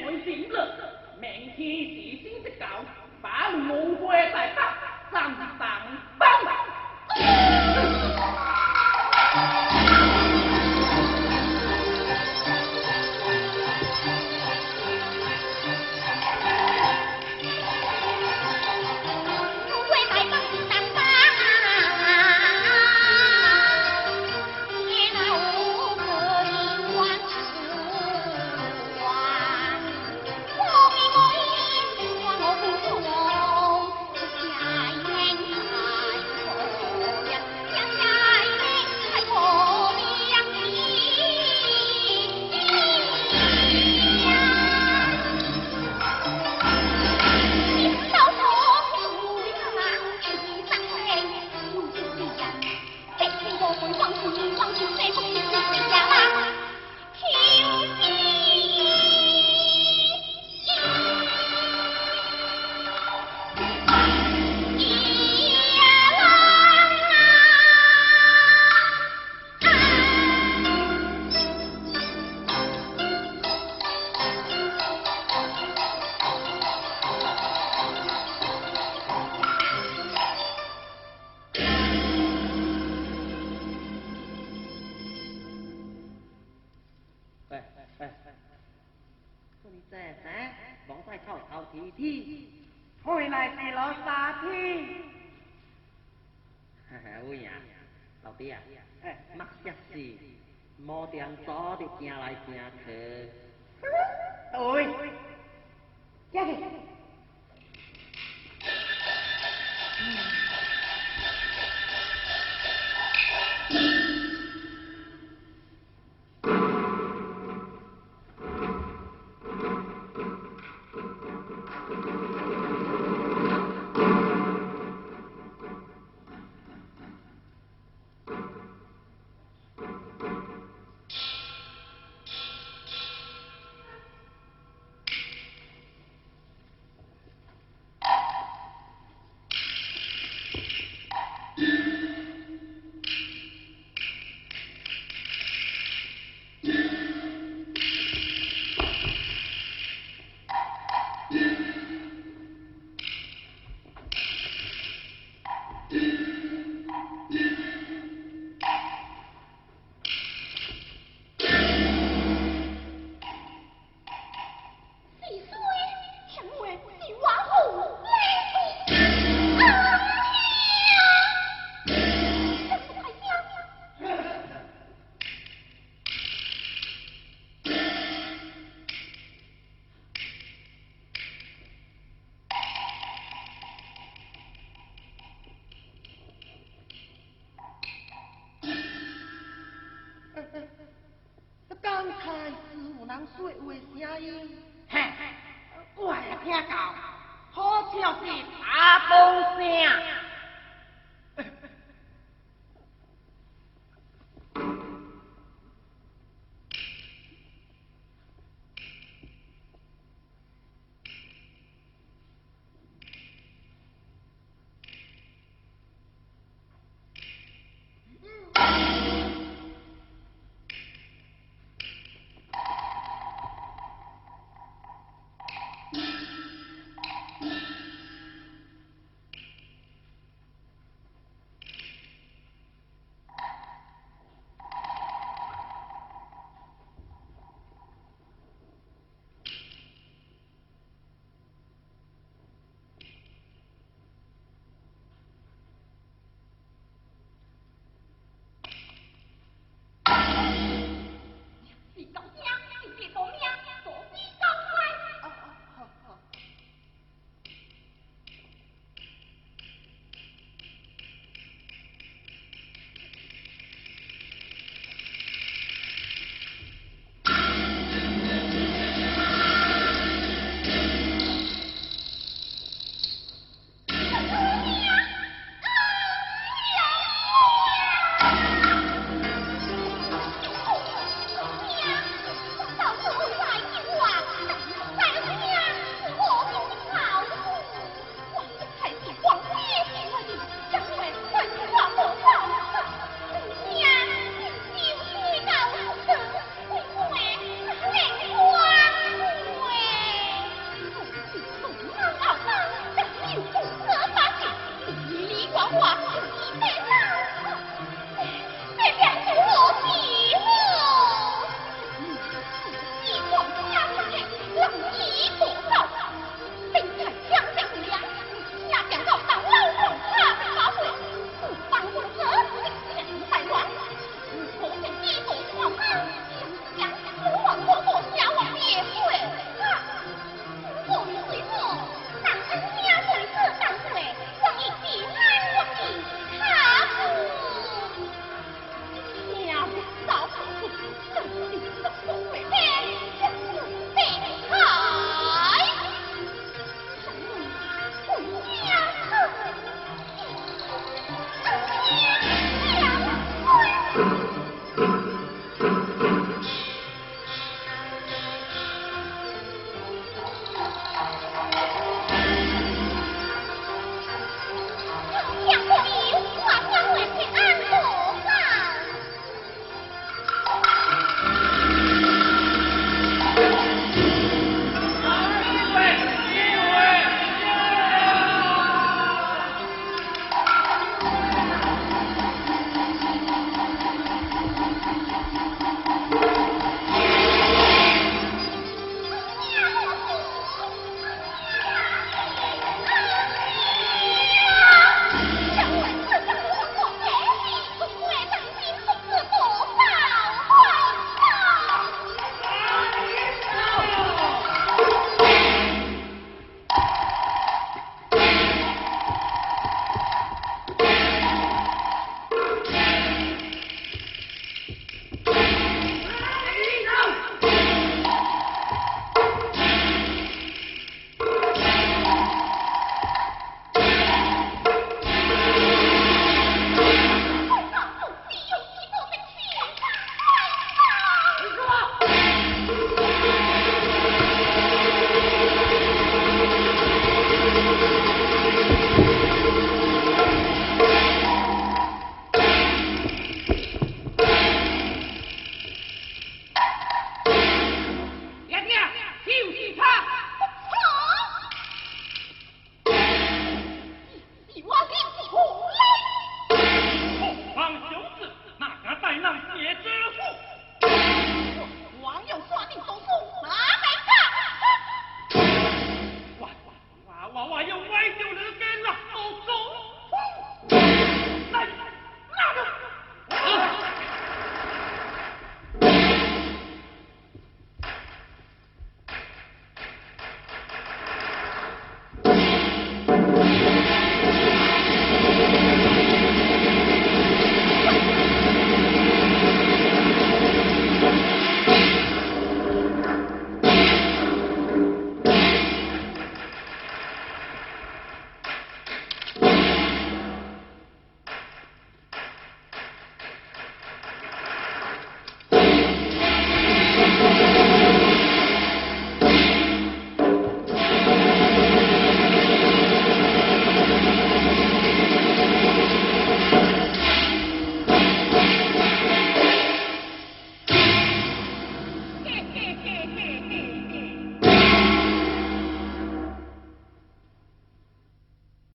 并没随心了，明天是新的狗，把无归在北，上当弟弟，回来是老沙天。哈哈，有呀，老弟啊，哎，莫歇事，莫点早的行来行去。对，下去。好像是大风声。